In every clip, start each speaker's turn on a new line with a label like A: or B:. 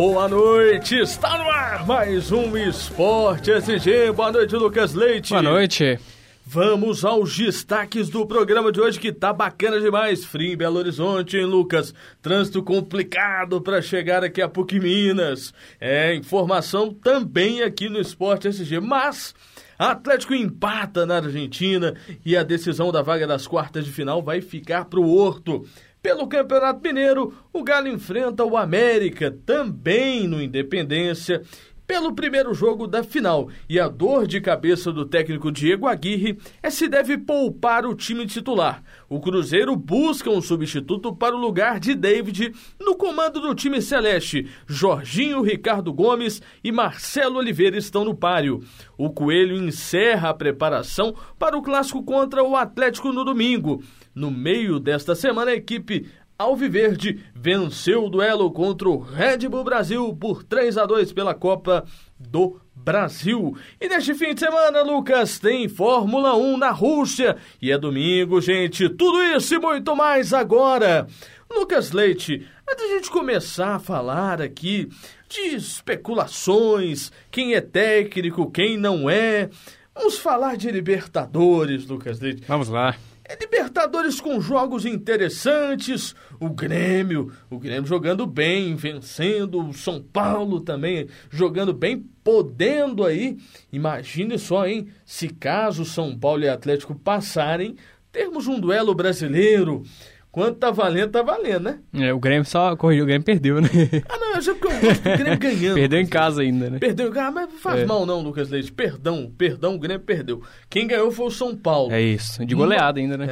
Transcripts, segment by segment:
A: Boa noite, está no ar mais um Esporte SG. Boa noite, Lucas Leite.
B: Boa noite.
A: Vamos aos destaques do programa de hoje que tá bacana demais. Frio em Belo Horizonte, hein, Lucas? Trânsito complicado para chegar aqui a PUC Minas. É, informação também aqui no Esporte SG, mas Atlético empata na Argentina e a decisão da vaga das quartas de final vai ficar para o Horto. Pelo Campeonato Mineiro, o Galo enfrenta o América, também no Independência, pelo primeiro jogo da final. E a dor de cabeça do técnico Diego Aguirre é se deve poupar o time titular. O Cruzeiro busca um substituto para o lugar de David no comando do time celeste. Jorginho, Ricardo Gomes e Marcelo Oliveira estão no páreo. O Coelho encerra a preparação para o clássico contra o Atlético no domingo. No meio desta semana, a equipe Alviverde venceu o duelo contra o Red Bull Brasil por 3 a 2 pela Copa do Brasil. E neste fim de semana, Lucas, tem Fórmula 1 na Rússia. E é domingo, gente. Tudo isso e muito mais agora. Lucas Leite, antes de a gente começar a falar aqui de especulações, quem é técnico, quem não é, vamos falar de Libertadores, Lucas Leite.
B: Vamos lá.
A: É Libertadores com jogos interessantes, o Grêmio, o Grêmio jogando bem, vencendo, o São Paulo também jogando bem, podendo aí, imagine só, hein, se caso São Paulo e Atlético passarem, termos um duelo brasileiro. Quanto tá valendo, tá valendo, né?
B: É, o Grêmio só corrigiu, o Grêmio perdeu, né?
A: Ah, não, eu já porque eu gosto do Grêmio ganhando.
B: perdeu em casa ainda, né?
A: Perdeu em casa, mas não faz
B: É.
A: mal não, Lucas Leite. Perdão, perdão, o Grêmio perdeu. Quem ganhou foi o São Paulo.
B: É isso, de goleada ainda, né?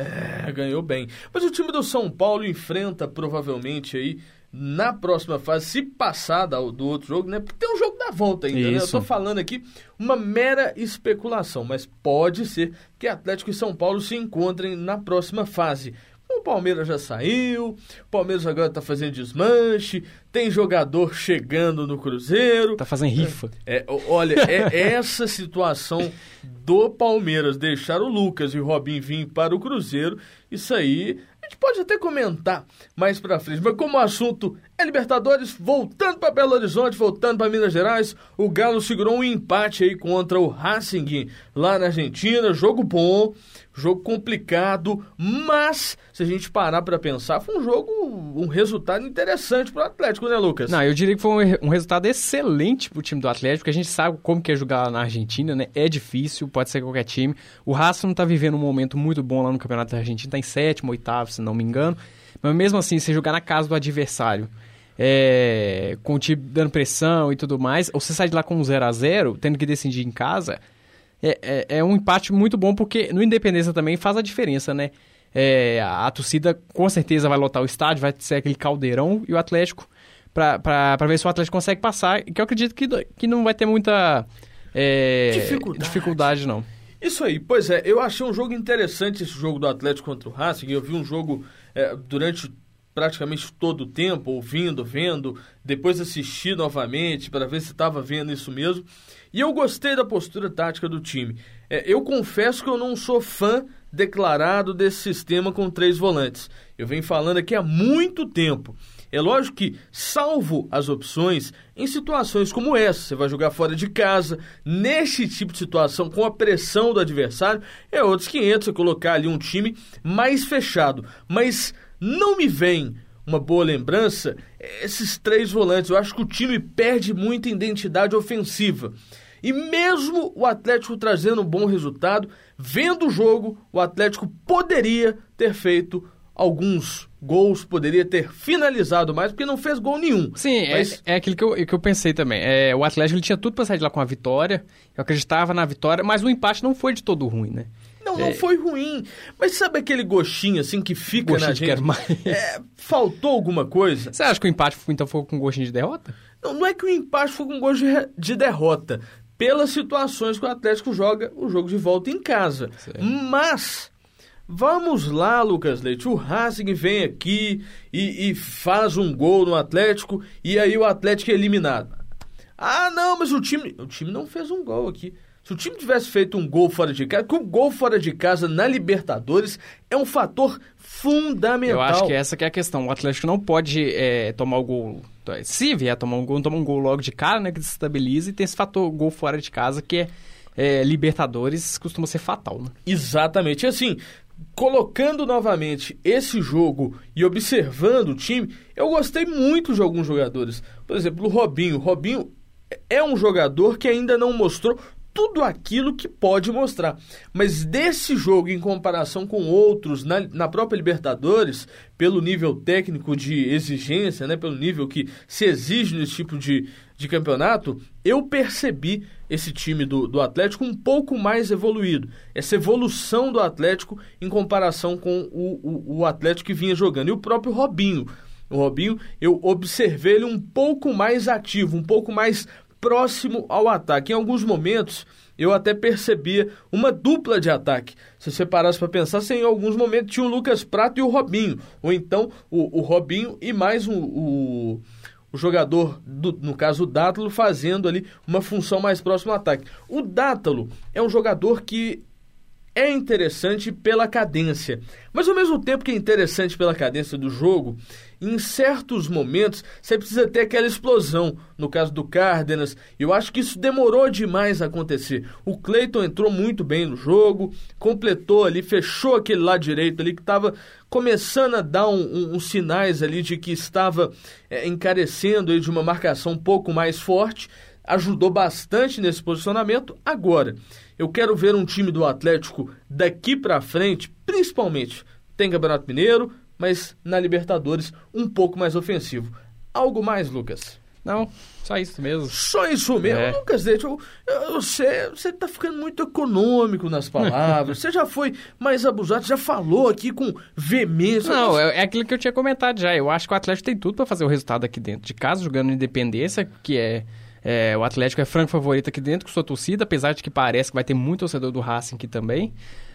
A: É, ganhou bem. Mas o time do São Paulo enfrenta provavelmente aí na próxima fase, se passar do outro jogo, né? Porque tem um jogo da volta ainda, né? Eu
B: Isso.
A: tô falando aqui uma mera especulação, mas pode ser que Atlético e São Paulo se encontrem na próxima fase. O Palmeiras já saiu, o Palmeiras agora tá fazendo desmanche, tem jogador chegando no Cruzeiro.
B: Tá fazendo rifa.
A: É, o- olha, é essa situação do Palmeiras deixar o Lucas e o Robin vir para o Cruzeiro, isso aí a gente pode até comentar mais pra frente, mas como o assunto é Libertadores, voltando para Belo Horizonte, voltando para Minas Gerais, o Galo segurou um empate aí contra o Racing lá na Argentina, jogo bom, jogo complicado, mas se a gente parar para pensar, foi um jogo, um resultado interessante pro Atlético, né, Lucas?
B: Não, eu diria que foi um, resultado excelente pro time do Atlético, porque a gente sabe como que é jogar na Argentina, né? É difícil, pode ser qualquer time. O Racing não tá vivendo um momento muito bom lá no Campeonato da Argentina, tá em sétimo, oitavo, se não me engano. Mas mesmo assim, você jogar na casa do adversário, é, com o time dando pressão e tudo mais, ou você sai de lá com um 0 a 0 tendo que decidir em casa, é, é, é um empate muito bom, porque no Independência também faz a diferença, né? É, a, a torcida com certeza vai lotar o estádio, vai ser aquele caldeirão, e o Atlético, pra ver se o Atlético consegue passar, que eu acredito que, que não vai ter muita é,
A: Dificuldade.
B: dificuldade, não.
A: Isso aí, pois é, eu achei um jogo interessante esse jogo do Atlético contra o Racing. Eu vi um jogo é, durante praticamente todo o tempo, ouvindo, vendo, depois assisti novamente para ver se estava vendo isso mesmo. E eu gostei da postura tática do time. É, eu confesso que eu não sou fã declarado desse sistema com três volantes. Eu venho falando aqui há muito tempo. É lógico que, salvo as opções, em situações como essa, você vai jogar fora de casa, neste tipo de situação, com a pressão do adversário, é outros 500 você colocar ali um time mais fechado. Mas não me vem uma boa lembrança esses três volantes. Eu acho que o time perde muita identidade ofensiva. E mesmo o Atlético trazendo um bom resultado, vendo o jogo, o Atlético poderia ter feito alguns gols, poderia ter finalizado mais, porque não fez gol nenhum.
B: Sim,
A: Mas-
B: é, é aquilo que eu, que eu pensei também. É, o Atlético ele tinha tudo pra sair de lá com a vitória, eu acreditava na vitória, mas o empate não foi de todo ruim, né?
A: Não, não foi ruim. Mas sabe aquele gostinho assim que fica
B: Gostinho
A: na gente?
B: quero mais.
A: É, faltou alguma coisa?
B: Você acha que o empate então foi com gostinho de derrota?
A: Não, não é que o empate foi com gosto de, de derrota. Pelas situações que o Atlético joga o jogo de volta em casa.
B: Certo.
A: Mas, vamos lá, Lucas Leite. O Racing vem aqui e, e faz um gol no Atlético e aí o Atlético é eliminado. Ah, não, mas o time. O time não fez um gol aqui. Se o time tivesse feito um gol fora de casa, que o gol fora de casa na Libertadores é um fator fundamental.
B: Eu acho que essa que é a questão. O Atlético não pode é, tomar o gol. Se vier tomar um gol, toma um gol logo de cara, né? Que desestabiliza e tem esse fator gol fora de casa que é, é Libertadores costuma ser fatal, né?
A: Exatamente. E assim, colocando novamente esse jogo e observando o time, eu gostei muito de alguns jogadores. Por exemplo, o Robinho. O Robinho é um jogador que ainda não mostrou tudo aquilo que pode mostrar. Mas desse jogo, em comparação com outros na, na própria Libertadores, pelo nível técnico de exigência, né, pelo nível que se exige nesse tipo de, de campeonato, eu percebi esse time do, do Atlético um pouco mais evoluído. Essa evolução do Atlético em comparação com o, o, o Atlético que vinha jogando. E o próprio Robinho. O Robinho, eu observei ele um pouco mais ativo, um pouco mais próximo ao ataque. Em alguns momentos, eu até percebia uma dupla de ataque. Se você parasse para pensar, em alguns momentos tinha o Lucas Prato e o Robinho. Ou então o, o Robinho e mais um, o, o jogador, do, no caso o Dátalo, fazendo ali uma função mais próxima ao ataque. O Dátalo é um jogador que é interessante pela cadência, mas ao mesmo tempo que é interessante pela cadência do jogo, em certos momentos você precisa ter aquela explosão. No caso do Cárdenas, eu acho que isso demorou demais a acontecer. O Cleiton entrou muito bem no jogo, completou ali, fechou aquele lado direito ali que estava começando a dar uns um, um, sinais ali de que estava é, encarecendo de uma marcação um pouco mais forte ajudou bastante nesse posicionamento. Agora, eu quero ver um time do Atlético daqui para frente, principalmente tem Campeonato Mineiro, mas na Libertadores um pouco mais ofensivo. Algo mais, Lucas?
B: Não, só isso mesmo.
A: Só isso mesmo? É. Lucas Leite, eu, você, você tá ficando muito econômico nas palavras. você já foi mais abusado, já falou aqui com veemência.
B: Não, mas... é, é aquilo que eu tinha comentado já. Eu acho que o Atlético tem tudo para fazer o resultado aqui dentro de casa, jogando Independência, que é é, o Atlético é franco favorito aqui dentro com sua torcida, apesar de que parece que vai ter muito torcedor do Racing aqui também.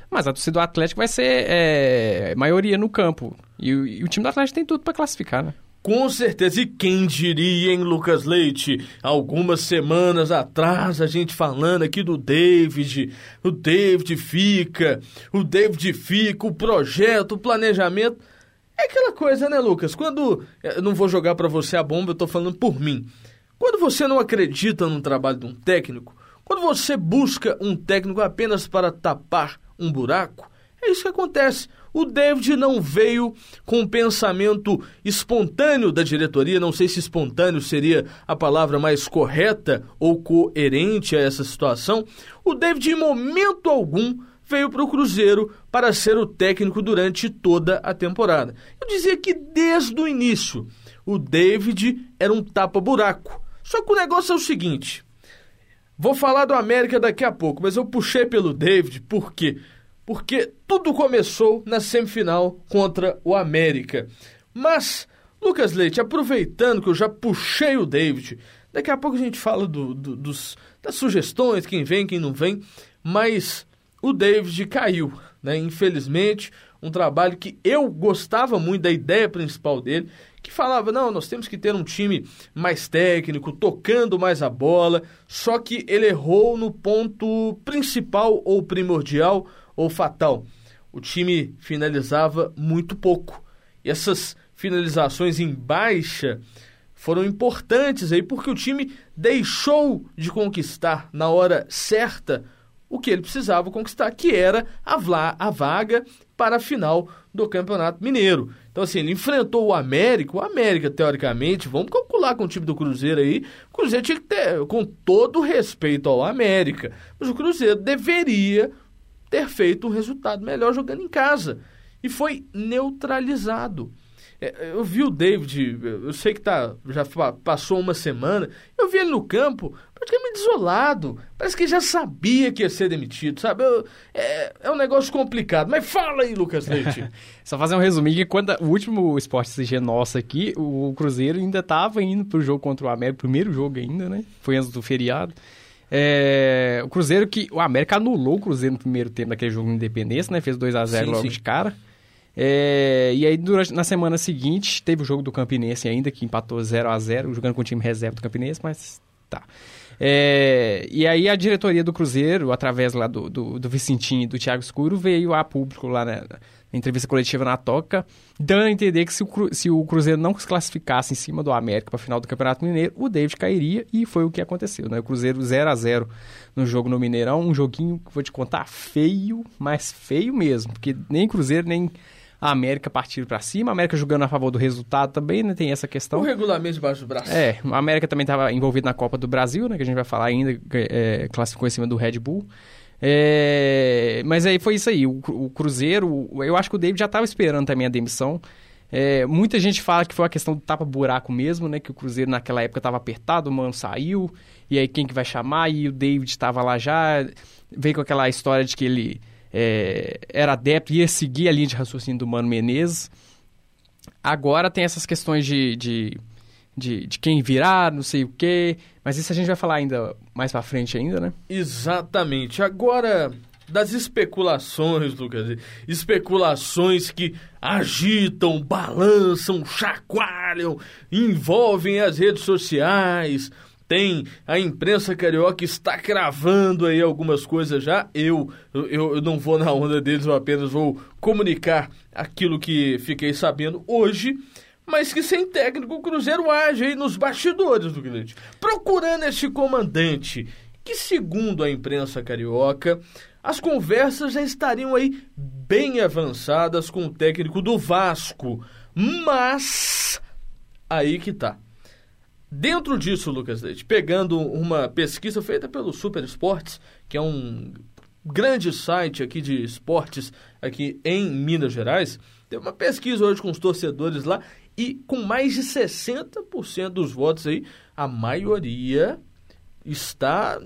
B: Mas a torcida do Atlético vai ser é, maioria no campo. E, e, o time do Atlético tem tudo para classificar, né?
A: Com certeza, e quem diria, hein, Lucas Leite? Algumas semanas atrás, a gente falando aqui do David, o David fica, o David fica, o projeto, o planejamento. É aquela coisa, né, Lucas? Quando. Eu não vou jogar para você a bomba, eu tô falando por mim. Quando você não acredita no trabalho de um técnico, quando você busca um técnico apenas para tapar um buraco, é isso que acontece. O David não veio com um pensamento espontâneo da diretoria, não sei se espontâneo seria a palavra mais correta ou coerente a essa situação. O David, em momento algum, veio para o Cruzeiro para ser o técnico durante toda a temporada. Eu dizia que desde o início o David era um tapa-buraco. Só que o negócio é o seguinte. Vou falar do América daqui a pouco, mas eu puxei pelo David, por quê? Porque tudo começou na semifinal contra o América. Mas, Lucas Leite, aproveitando que eu já puxei o David, daqui a pouco a gente fala do, do, dos, das sugestões, quem vem, quem não vem, mas o David caiu, né? Infelizmente, um trabalho que eu gostava muito da ideia principal dele, que falava: não, nós temos que ter um time mais técnico, tocando mais a bola. Só que ele errou no ponto principal, ou primordial, ou fatal. O time finalizava muito pouco. E essas finalizações em baixa foram importantes aí porque o time deixou de conquistar na hora certa o que ele precisava conquistar, que era a, a vaga para a final do Campeonato Mineiro. Então, assim, ele enfrentou o América. O América, teoricamente, vamos calcular com o time do Cruzeiro aí. O Cruzeiro tinha que ter, com todo respeito ao América, mas o Cruzeiro deveria ter feito um resultado melhor jogando em casa. E foi neutralizado. É, eu vi o David, eu sei que tá, já passou uma semana, eu vi ele no campo, praticamente isolado. Parece que já sabia que ia ser demitido, sabe? Eu, é, é um negócio complicado. Mas fala aí, Lucas Leite.
B: Só fazer um resuminho que quando o último esporte CG nosso aqui, o Cruzeiro ainda estava indo pro jogo contra o América, primeiro jogo ainda, né? Foi antes do feriado. É, o Cruzeiro que. O América anulou o Cruzeiro no primeiro tempo daquele jogo de independência, né? Fez 2 a 0 logo sim. de cara. É, e aí, durante, na semana seguinte, teve o jogo do Campinense ainda, que empatou 0 a 0 jogando com o time reserva do Campinense, mas tá. É, e aí a diretoria do Cruzeiro, através lá do, do, do Vicentinho e do Thiago Escuro, veio a público lá na, na entrevista coletiva na Toca, dando a entender que se o, se o Cruzeiro não se classificasse em cima do América para a final do Campeonato Mineiro, o David cairia e foi o que aconteceu. Né? O Cruzeiro 0 a 0 no jogo no Mineirão, um joguinho que vou te contar feio, mas feio mesmo, porque nem Cruzeiro nem a América partiram para cima, a América jogando a favor do resultado também, né? Tem essa questão.
A: O regulamento debaixo do braço.
B: É, a América também estava envolvida na Copa do Brasil, né? Que a gente vai falar ainda, é, classificou em cima do Red Bull. É, mas aí foi isso aí. O, o, Cruzeiro, eu acho que o David já estava esperando também a demissão. É, muita gente fala que foi uma questão do tapa-buraco mesmo, né? Que o Cruzeiro naquela época estava apertado, o Mano saiu, e aí quem que vai chamar? E o David estava lá já, veio com aquela história de que ele é, era adepto, ia seguir a linha de raciocínio do Mano Menezes. Agora tem essas questões de, de, de, de quem virar, não sei o quê, mas isso a gente vai falar ainda mais para frente ainda, né?
A: Exatamente. Agora, das especulações, Lucas. Especulações que agitam, balançam, chacoalham, envolvem as redes sociais, tem a imprensa carioca está cravando aí algumas coisas já. Eu, eu, eu não vou na onda deles, eu apenas vou comunicar aquilo que fiquei sabendo hoje mas que sem técnico o Cruzeiro age aí nos bastidores do Grande, procurando esse comandante, que segundo a imprensa carioca, as conversas já estariam aí bem avançadas com o técnico do Vasco, mas aí que tá. Dentro disso, Lucas Leite, pegando uma pesquisa feita pelo Super Esportes, que é um grande site aqui de esportes aqui em Minas Gerais, tem uma pesquisa hoje com os torcedores lá e com mais de 60% dos votos aí, a maioria está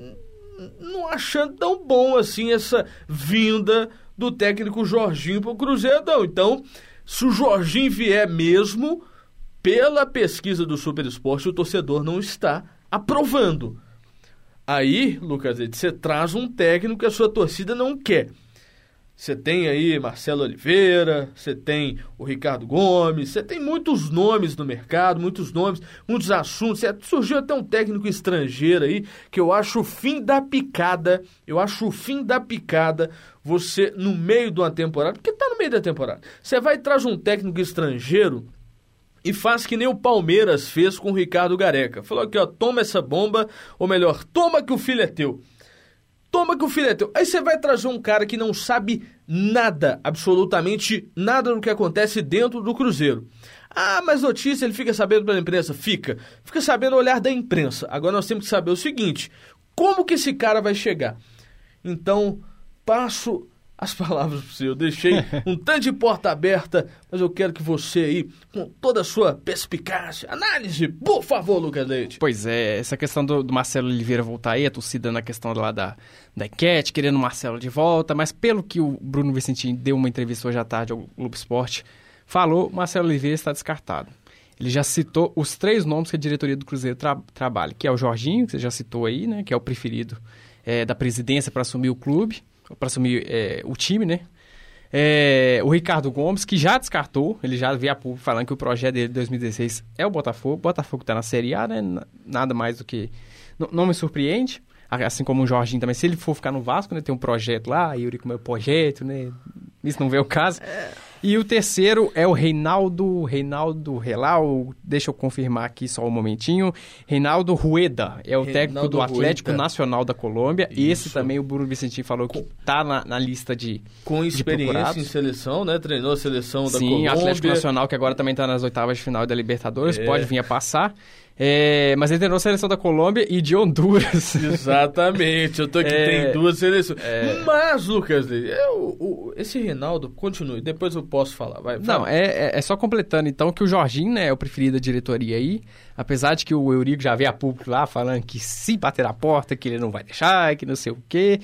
A: não achando tão bom assim essa vinda do técnico Jorginho para o Cruzeiro, não. Então, se o Jorginho vier mesmo, pela pesquisa do Super Esporte, o torcedor não está aprovando. Aí, Lucas, você traz um técnico que a sua torcida não quer. Você tem aí Marcelo Oliveira, você tem o Ricardo Gomes, você tem muitos nomes no mercado, muitos nomes, muitos assuntos. Surgiu até um técnico estrangeiro aí que eu acho o fim da picada. Eu acho o fim da picada você no meio de uma temporada, porque tá no meio da temporada. Você vai e traz um técnico estrangeiro e faz que nem o Palmeiras fez com o Ricardo Gareca. Falou aqui, ó, toma essa bomba, ou melhor, toma que o filho é teu. Toma que o filho é teu. Aí você vai trazer um cara que não sabe nada, absolutamente nada do que acontece dentro do Cruzeiro. Ah, mas notícia ele fica sabendo pela imprensa? Fica. Fica sabendo o olhar da imprensa. Agora nós temos que saber o seguinte: como que esse cara vai chegar? Então, passo as palavras para você. Eu deixei um tanto de porta aberta, mas eu quero que você aí, com toda a sua perspicácia, análise, por favor, Lucas Leite.
B: Pois é, essa questão do, do, Marcelo Oliveira voltar aí, a torcida na questão lá da, da enquete, querendo o Marcelo de volta, mas pelo que o Bruno Vicentinho deu uma entrevista hoje à tarde ao Globo Esporte, falou, Marcelo Oliveira está descartado. Ele já citou os três nomes que a diretoria do Cruzeiro tra trabalha, que é o Jorginho, que você já citou aí, né, que é o preferido é, da presidência para assumir o clube, para assumir é, o time, né? É, o Ricardo Gomes, que já descartou, ele já veio a público falando que o projeto dele de 2016 é o Botafogo. O Botafogo está na Série A, né? Nada mais do que. Não, não, me surpreende. Assim como o Jorginho também. Se ele for ficar no Vasco, né? Tem um projeto lá, Yuri com o meu projeto, né? Isso não vê o caso. É. E o terceiro é o Reinaldo, Reinaldo Relau, deixa eu confirmar aqui só um momentinho. Reinaldo Rueda, é o Reinaldo técnico do Atlético Rueda. Nacional da Colômbia. Isso. Esse também o Bruno Vicentinho falou que está na, na, lista de
A: Com experiência
B: de
A: em seleção, né? Treinou a seleção da
B: Sim,
A: Colômbia.
B: Sim, Atlético Nacional, que agora também está nas oitavas de final da Libertadores, é. pode vir a passar. É, mas ele treinou a seleção da Colômbia e de Honduras.
A: Exatamente, eu tô aqui, é, tem duas seleções. É... Mas, Lucas, eu, esse Reinaldo, continue, depois eu posso falar. Vai,
B: Não, é, é, é só completando então que o Jorginho né, é o preferido da diretoria aí, apesar de que o Eurico já veio a público lá falando que se bater a porta, que ele não vai deixar, que não sei o quê.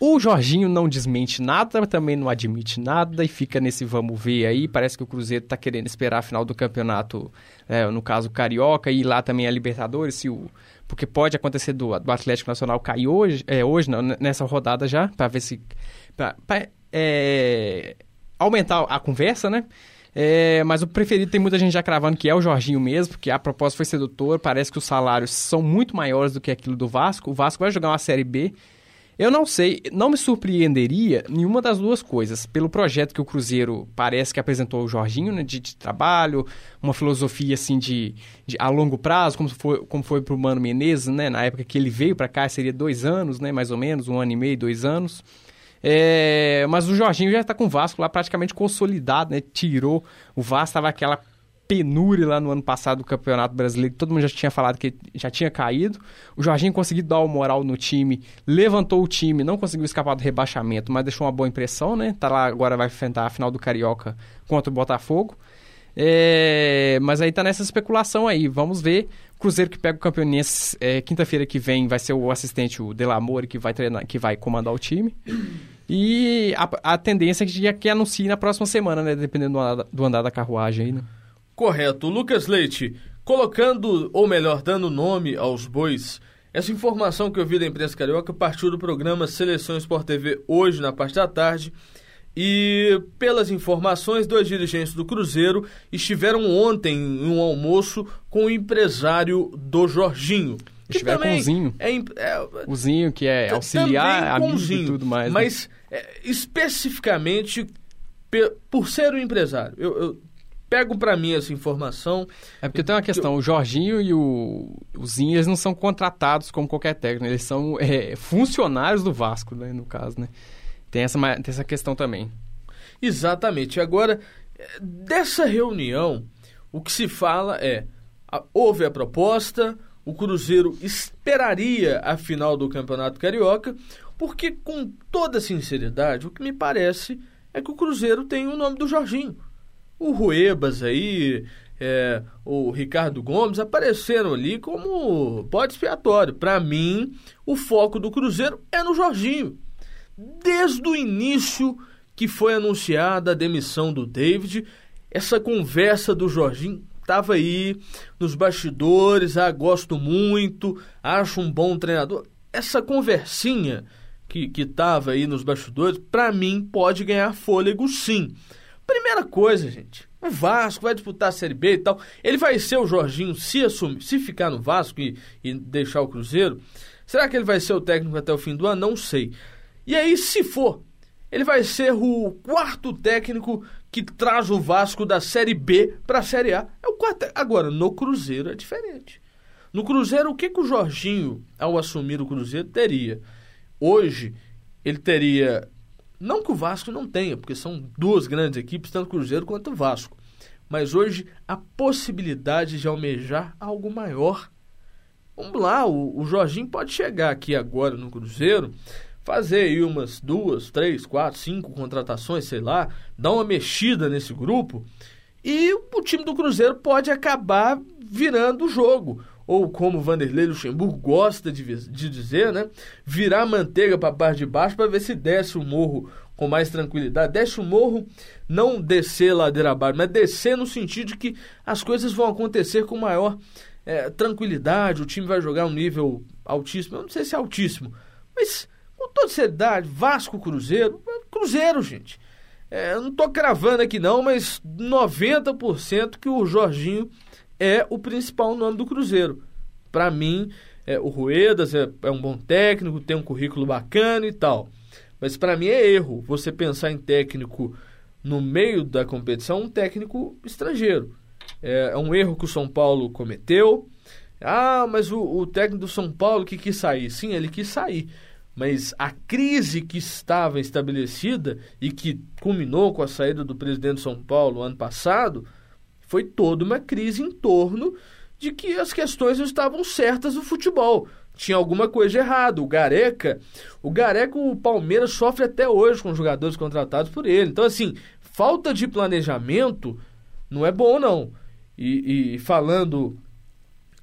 B: O Jorginho não desmente nada, também não admite nada e fica nesse vamos ver aí. Parece que o Cruzeiro está querendo esperar a final do campeonato, é, no caso Carioca, e lá também a Libertadores, se o, porque pode acontecer do, do Atlético Nacional cair hoje, é, hoje não, nessa rodada já, para ver se. Pra, pra, é, aumentar a conversa, né? É, mas o preferido tem muita gente já cravando que é o Jorginho mesmo, porque a proposta foi sedutora, parece que os salários são muito maiores do que aquilo do Vasco. O Vasco vai jogar uma Série B. Eu não sei, não me surpreenderia nenhuma das duas coisas. Pelo projeto que o Cruzeiro parece que apresentou o Jorginho, né, de, de trabalho, uma filosofia assim de, de, a longo prazo, como foi, como foi o Mano Menezes, né, na época que ele veio para cá, seria dois anos, né, mais ou menos, um ano e meio, dois anos. É, mas o Jorginho já está com o Vasco lá praticamente consolidado, né? Tirou o Vasco, estava aquela penúria lá no ano passado do Campeonato Brasileiro, todo mundo já tinha falado que já tinha caído. O Jorginho conseguiu dar o moral no time, levantou o time, não conseguiu escapar do rebaixamento, mas deixou uma boa impressão, né? Tá lá agora vai enfrentar a final do Carioca contra o Botafogo. É, mas aí tá nessa especulação aí, vamos ver. Cruzeiro que pega o Campeonato é, quinta-feira que vem vai ser o assistente, o Delamore, que vai treinar, que vai comandar o time. E a, a tendência é que anuncie na próxima semana, né? Dependendo do andar, do andar da carruagem aí, né?
A: Correto. Lucas Leite, colocando, ou melhor, dando nome aos bois, essa informação que eu vi da imprensa carioca partiu do programa Seleção Sport TV hoje, na parte da tarde. E, pelas informações, dois dirigentes do Cruzeiro estiveram ontem em um almoço com o empresário do Jorginho.
B: Estiveram com o Zinho.
A: É, é,
B: o Zinho, que é auxiliar, amigo e tudo mais.
A: Né? Mas, né? é, especificamente, por ser um empresário, eu, eu pego para mim essa informação.
B: É porque tem uma questão, o Jorginho e o, o Zinho, eles não são contratados como qualquer técnico, eles são é, funcionários do Vasco, né, no caso, né? Tem essa, tem essa questão também.
A: Exatamente. Agora, dessa reunião, o que se fala é, houve a proposta, o Cruzeiro esperaria a final do Campeonato Carioca, porque com toda sinceridade, o que me parece é que o Cruzeiro tem o nome do Jorginho o Ruebas aí, é, o Ricardo Gomes apareceram ali como bode expiatório. Para mim, o foco do Cruzeiro é no Jorginho. Desde o início que foi anunciada a demissão do David, essa conversa do Jorginho estava aí nos bastidores. Ah, gosto muito, acho um bom treinador. Essa conversinha que estava aí nos bastidores, para mim, pode ganhar fôlego sim. Primeira coisa, gente, o Vasco vai disputar a Série B e tal. Ele vai ser o Jorginho se assumir, se ficar no Vasco e, e deixar o Cruzeiro. Será que ele vai ser o técnico até o fim do ano? Não sei. E aí, se for, ele vai ser o quarto técnico que traz o Vasco da Série B para a Série A. É o quarto. Agora, no Cruzeiro é diferente. No Cruzeiro, o que, que o Jorginho, ao assumir o Cruzeiro, teria? Hoje, ele teria não que o Vasco não tenha, porque são duas grandes equipes, tanto o Cruzeiro quanto o Vasco. Mas hoje a possibilidade de almejar algo maior. Vamos lá, o, o Jorginho pode chegar aqui agora no Cruzeiro, fazer aí umas duas, três, quatro, cinco contratações, sei lá, dar uma mexida nesse grupo e o time do Cruzeiro pode acabar virando o jogo ou como Vanderlei Luxemburgo gosta de, de dizer, né? Virar manteiga para a parte de baixo para ver se desce o morro com mais tranquilidade. Desce o morro, não descer ladeira abaixo, mas descer no sentido de que as coisas vão acontecer com maior é, tranquilidade, o time vai jogar um nível altíssimo. Eu não sei se é altíssimo, mas com toda seriedade, Vasco Cruzeiro, Cruzeiro, gente. É, eu não estou cravando aqui não, mas 90% que o Jorginho é o principal nome do Cruzeiro. Para mim, é, o Ruedas é, é, um bom técnico, tem um currículo bacana e tal. Mas para mim é erro você pensar em técnico no meio da competição, um técnico estrangeiro. É, é um erro que o São Paulo cometeu. Ah, mas o, o técnico do São Paulo que quis sair. Sim, ele quis sair. Mas a crise que estava estabelecida e que culminou com a saída do presidente do São Paulo ano passado foi toda uma crise em torno de que as questões não estavam certas no futebol. Tinha alguma coisa errada. O Gareca, o Gareca, o Palmeiras sofre até hoje com jogadores contratados por ele. Então, assim, falta de planejamento não é bom, não. E, e falando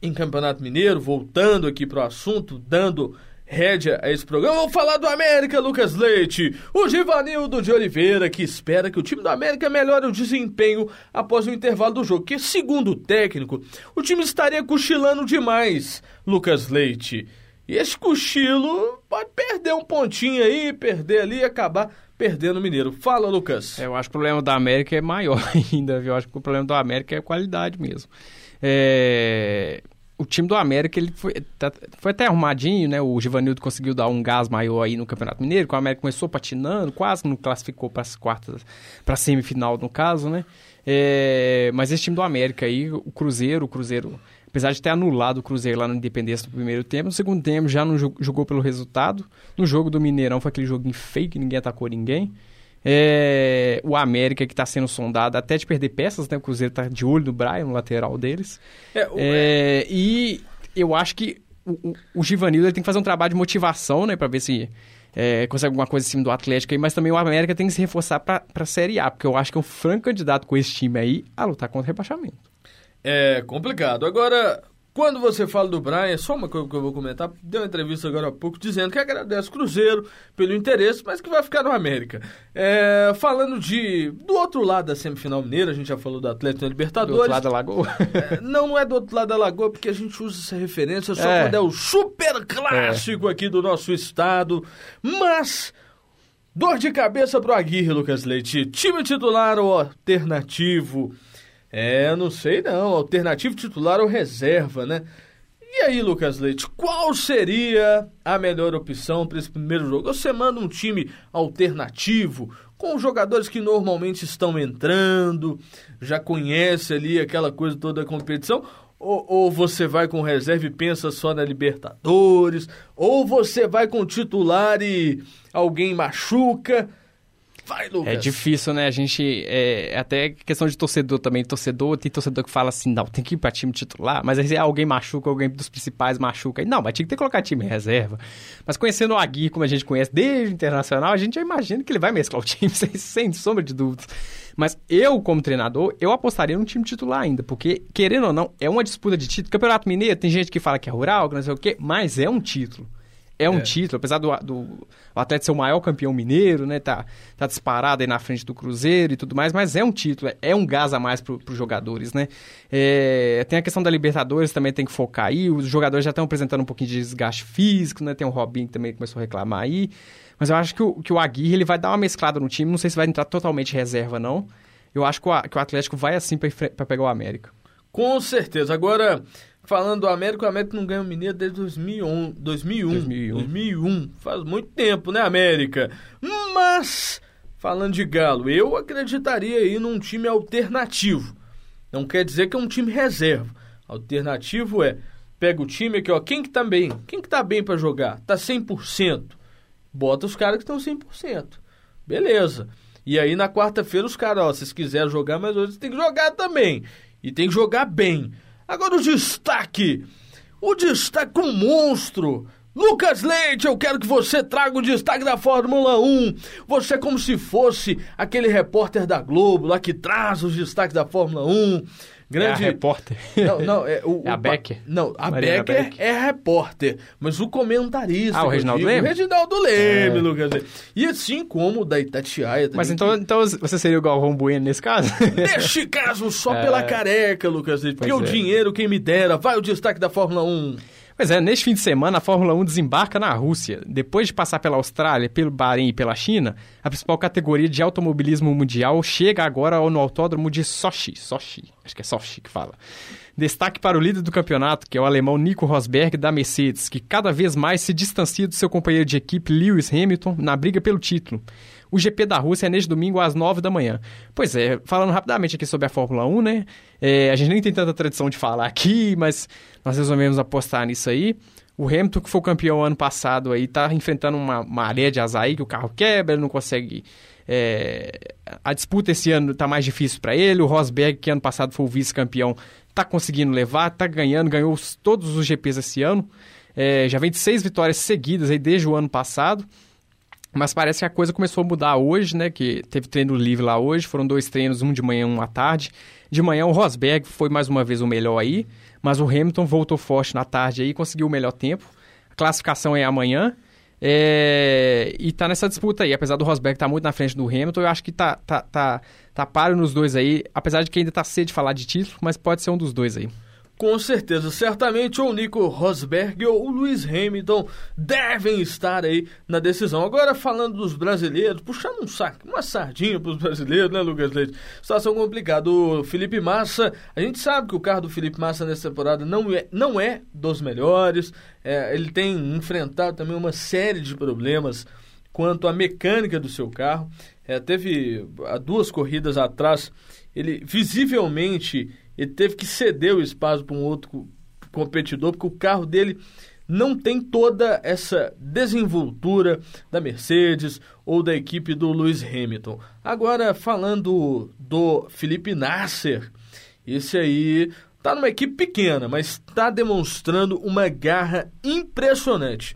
A: em Campeonato Mineiro, voltando aqui para o assunto, dando rédea a esse programa. Vamos falar do América, Lucas Leite. O Givanildo de Oliveira, que espera que o time do América melhore o desempenho após o intervalo do jogo. Que, segundo o técnico, o time estaria cochilando demais, Lucas Leite. E esse cochilo pode perder um pontinho aí, perder ali e acabar perdendo o Mineiro. Fala, Lucas.
B: É, eu acho que o problema da América é maior ainda, viu? Eu acho que o problema do América é a qualidade mesmo. É... O time do América ele foi, tá, foi até arrumadinho, né? O Givanildo conseguiu dar um gás maior aí no Campeonato Mineiro, o América começou patinando, quase não classificou para as quartas, para semifinal no caso, né? É... Mas esse time do América aí, o Cruzeiro, o Cruzeiro apesar de ter anulado o Cruzeiro lá na Independência no primeiro tempo, no segundo tempo já não jogou pelo resultado. No jogo do Mineirão foi aquele joguinho feio que ninguém atacou ninguém. É, o América que está sendo sondado até de perder peças, né? O Cruzeiro está de olho no Brian, no lateral deles. É, o... é, e eu acho que o, o, o Givanildo tem que fazer um trabalho de motivação, né? Para ver se é, consegue alguma coisa em cima do Atlético aí, mas também o América tem que se reforçar para a Série A, porque eu acho que é um franco candidato com esse time aí a lutar contra o rebaixamento.
A: É complicado. Agora, quando você fala do Brian, só uma coisa que eu vou comentar, deu uma entrevista agora há pouco dizendo que agradece o Cruzeiro pelo interesse, mas que vai ficar no América. É, falando de do outro lado da semifinal mineira, a gente já falou do Atlético na Libertadores. Do
B: outro lado da Lagoa?
A: É, não, não é do outro lado da Lagoa, porque a gente usa essa referência só é. quando é o super clássico é. aqui do nosso estado. Mas dor de cabeça pro Aguirre, Lucas Leite. Time titular ou alternativo? É, não sei não. Alternativo titular ou reserva, né? E aí, Lucas Leite, qual seria a melhor opção para esse primeiro jogo? Você manda um time alternativo, com jogadores que normalmente estão entrando, já conhece ali aquela coisa toda da competição, ou, ou, você vai com reserva e pensa só na Libertadores, ou você vai com titular e alguém machuca. Vai, Lucas.
B: É difícil, né? A gente. É, até questão de torcedor também. Torcedor, tem torcedor que fala assim: não, tem que ir pra time titular. Mas aí alguém machuca, alguém dos principais machuca. Não, mas tinha que ter que colocar time em reserva. Mas conhecendo o Agui, como a gente conhece desde o internacional, a gente já imagina que ele vai mesclar o time, sem, sem sombra de dúvidas. Mas eu, como treinador, eu apostaria no time titular ainda, porque, querendo ou não, é uma disputa de título. Campeonato Mineiro, tem gente que fala que é rural, que não sei o quê, mas é um título é um é. título, apesar do, do o Atlético ser o maior campeão mineiro, né? Tá, tá disparado aí na frente do Cruzeiro e tudo mais, mas é um título, é, é um gás a mais para os jogadores, né? É, tem a questão da Libertadores, também tem que focar aí. Os jogadores já estão apresentando um pouquinho de desgaste físico, né? Tem o Robinho que também começou a reclamar aí. Mas eu acho que o, que o Aguirre ele vai dar uma mesclada no time, não sei se vai entrar totalmente reserva, não. Eu acho que o, que o Atlético vai assim para pegar o América.
A: Com certeza. Agora, Falando do América, o América não ganha o Mineiro desde 2001, 2001, 2001. 2001. Faz muito tempo, né, América? Mas, falando de Galo, eu acreditaria aí num time alternativo. Não quer dizer que é um time reserva. Alternativo é, pega o time aqui, ó, quem que tá bem? Quem que tá bem para jogar? Tá 100%. Bota os caras que estão 100%. Beleza. E aí na quarta-feira os caras, ó, se vocês quiserem jogar, mas hoje tem que jogar também. E tem que jogar bem. Agora o destaque. O destaque um monstro. Lucas Leite, eu quero que você traga o destaque da Fórmula 1. Você é como se fosse aquele repórter da Globo lá que traz os destaques da Fórmula 1.
B: Grande... É a repórter.
A: Não, não, é, o,
B: é a Becker.
A: Não, a Becker, Becker, é repórter, mas o comentarista.
B: Ah, o Reginaldo Leme? O
A: Reginaldo Leme, é. Lucas. E assim como o da Itatiaia
B: também. Mas então, então você seria o Galvão Bueno nesse caso?
A: Neste caso, só é. pela careca, Lucas. Porque o é. dinheiro, quem me dera, vai o destaque da Fórmula 1.
B: Pois é, neste fim de semana a Fórmula 1 desembarca na Rússia. Depois de passar pela Austrália, pelo Bahrein e pela China, a principal categoria de automobilismo mundial chega agora no autódromo de Sochi. Sochi, acho que é Sochi que fala. Destaque para o líder do campeonato, que é o alemão Nico Rosberg da Mercedes, que cada vez mais se distancia do seu companheiro de equipe Lewis Hamilton na briga pelo título. O GP da Rússia é neste domingo às 9 da manhã. Pois é, falando rapidamente aqui sobre a Fórmula 1, né? É, a gente nem tem tanta tradição de falar aqui, mas nós resolvemos apostar nisso aí. O Hamilton, que foi campeão ano passado aí, tá enfrentando uma maré de azar aí, que o carro quebra, ele não consegue... É, a disputa esse ano tá mais difícil para ele. O Rosberg, que ano passado foi o vice-campeão, tá conseguindo levar, tá ganhando, ganhou todos os GPs esse ano. É, já vem de seis vitórias seguidas aí desde o ano passado. Mas parece que a coisa começou a mudar hoje, né? Que teve treino livre lá hoje, foram dois treinos, um de manhã e um à tarde. De manhã o Rosberg foi mais uma vez o melhor aí, mas o Hamilton voltou forte na tarde aí conseguiu o melhor tempo. A classificação é amanhã. É... E tá nessa disputa aí, apesar do Rosberg estar tá muito na frente do Hamilton, eu acho que tá, tá, tá, tá páreo nos dois aí, apesar de que ainda tá cedo de falar de título, mas pode ser um dos dois aí.
A: Com certeza, certamente ou o Nico Rosberg ou o Lewis Hamilton devem estar aí na decisão. Agora, falando dos brasileiros, puxando um saco, uma sardinha para os brasileiros, né, Lucas Leite? Situação complicada. O Felipe Massa, a gente sabe que o carro do Felipe Massa nessa temporada não é, não é dos melhores. É, ele tem enfrentado também uma série de problemas quanto à mecânica do seu carro. É, teve há duas corridas atrás, ele visivelmente ele teve que ceder o espaço para um outro competidor, porque o carro dele não tem toda essa desenvoltura da Mercedes ou da equipe do Lewis Hamilton. Agora, falando do Felipe Nasser, esse aí está numa equipe pequena, mas está demonstrando uma garra impressionante.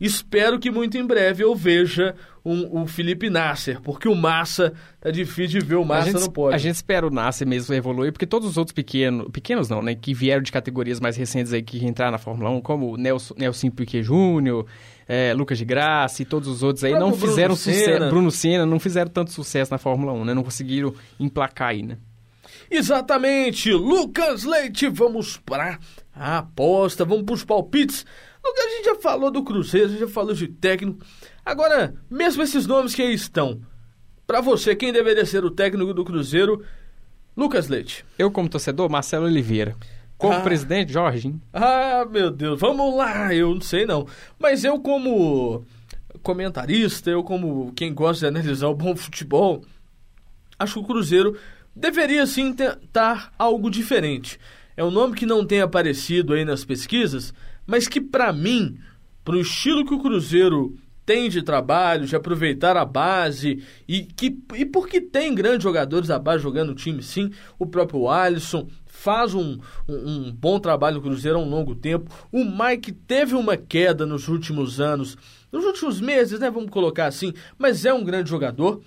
A: Espero que muito em breve eu veja um, o Felipe Nasser, porque o Massa tá difícil de ver o Massa no pódio.
B: A gente espera o Nasser mesmo evoluir, porque todos os outros pequenos, pequenos não, né, que vieram de categorias mais recentes aí que entraram na Fórmula 1, como o Nelson, Nelson Piquet Júnior, é, Lucas de Graça e todos os outros aí não fizeram sucesso, Bruno Senna, não fizeram tanto sucesso na Fórmula 1, né, não conseguiram emplacar aí, né.
A: Exatamente, Lucas Leite, vamos para a aposta, vamos para os palpites a gente já falou do Cruzeiro, gente já falou de técnico. Agora, mesmo esses nomes que aí estão, para você, quem deveria ser o técnico do Cruzeiro? Lucas Leite.
B: Eu, como torcedor, Marcelo Oliveira. Como ah. presidente, Jorge.
A: Ah, meu Deus, vamos lá, eu não sei não. Mas eu, como comentarista, eu, como quem gosta de analisar o bom futebol, acho que o Cruzeiro deveria sim tentar algo diferente. É um nome que não tem aparecido aí nas pesquisas, mas que para mim, para o estilo que o Cruzeiro tem de trabalho, de aproveitar a base e que e porque tem grandes jogadores da base jogando no time, sim, o próprio Alisson faz um, um, um, bom trabalho no Cruzeiro há um longo tempo. O Mike teve uma queda nos últimos anos, nos últimos meses, né? Vamos colocar assim, mas é um grande jogador.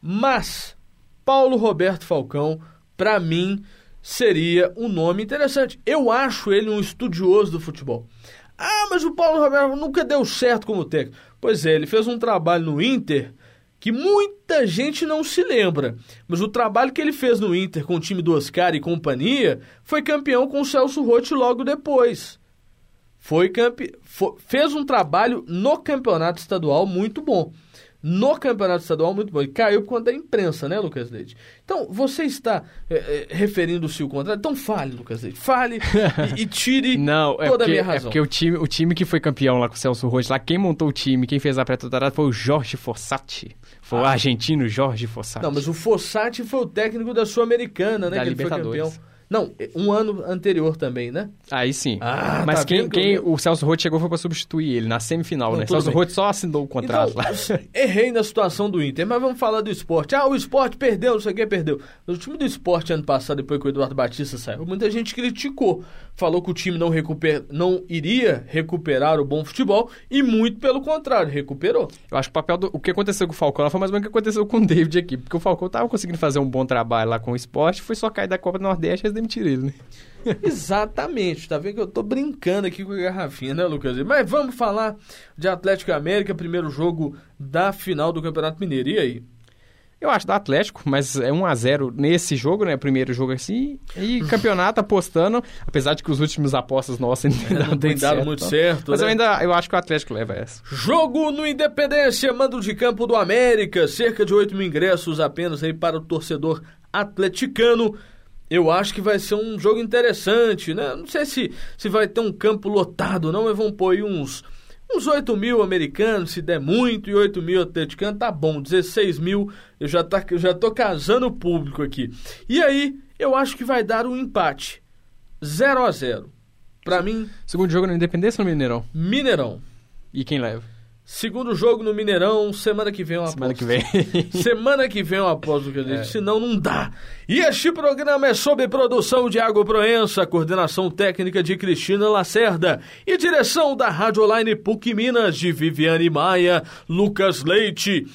A: Mas Paulo Roberto Falcão, para mim, seria um nome interessante. Eu acho ele um estudioso do futebol. Ah, mas o Paulo Roberto nunca deu certo como técnico. Pois é, ele fez um trabalho no Inter que muita gente não se lembra. Mas o trabalho que ele fez no Inter com o time do Oscar e companhia foi campeão com o Celso Rotti logo depois. Foi campe... fez um trabalho no campeonato estadual muito bom no campeonato estadual muito bom. E caiu por conta da imprensa, né, Lucas Leite? Então, você está é, é, referindo-se ao contrário? Então fale, Lucas Leite. Fale e, e tire
B: Não,
A: é toda
B: porque,
A: a minha razão.
B: É porque o time, o time que foi campeão lá com o Celso Rocha, lá quem montou o time, quem fez a pré-temporada foi o Jorge Fossati. Foi ah. o argentino Jorge Fossati.
A: Não, mas o Fossati foi o técnico da Sul-Americana, né?
B: Da
A: que
B: Libertadores.
A: Ele foi campeão. Não, um ano anterior também, né?
B: Aí sim.
A: Ah,
B: Mas
A: tá
B: quem, quem o Celso Roth chegou foi para substituir ele na semifinal,
A: Não,
B: né? Celso
A: bem.
B: Roth só assinou o contrato
A: então,
B: lá.
A: Errei na situação do Inter, mas vamos falar do esporte. Ah, o esporte perdeu, não sei o que, perdeu. O time do esporte ano passado, depois que o Eduardo Batista saiu, muita gente criticou. Falou que o time não, recuper... não iria recuperar o bom futebol e muito pelo contrário, recuperou.
B: Eu acho que o papel do... O que aconteceu com o Falcão foi mais ou menos o que aconteceu com o David aqui. Porque o Falcão tava conseguindo fazer um bom trabalho lá com o esporte, foi só cair da Copa do Nordeste e eles demitiram ele, né?
A: Exatamente, tá vendo que eu tô brincando aqui com a garrafinha, né, Lucas? Mas vamos falar de Atlético América, primeiro jogo da final do Campeonato Mineiro. E aí?
B: Eu acho do Atlético, mas é 1 a 0 nesse jogo, né? Primeiro jogo assim. E campeonato apostando, apesar de que os últimos apostas nossas
A: ainda não tem dado muito certo.
B: Mas
A: né?
B: eu ainda eu acho que o Atlético leva essa.
A: Jogo no Independência, mando de campo do América. Cerca de 8 mil ingressos apenas aí para o torcedor atleticano. Eu acho que vai ser um jogo interessante, né? Não sei se, se vai ter um campo lotado, não, mas vão pôr aí uns, uns 8 mil americanos, se der muito, e 8 mil atleticanos, tá bom. 16 mil, eu já, tá, eu já tô casando o público aqui. E aí, eu acho que vai dar um empate. 0 a 0 Pra mim.
B: Segundo jogo na Independência ou no Mineirão?
A: Mineirão.
B: E quem leva?
A: Segundo jogo no Mineirão, semana que vem eu
B: Semana que vem.
A: semana que vem eu aposto, que é. senão não dá. E este programa é sob produção de Água Proença, coordenação técnica de Cristina Lacerda e direção da Rádio Online PUC Minas de Viviane Maia, Lucas Leite.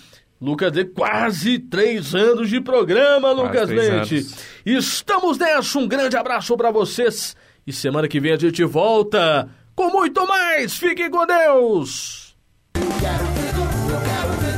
A: Lucas, de quase três anos de programa, quase Lucas Leite. Anos. Estamos nessa, um grande abraço para vocês e semana que vem a gente volta com muito mais. Fiquem com Deus! Quero ver, eu quero ver.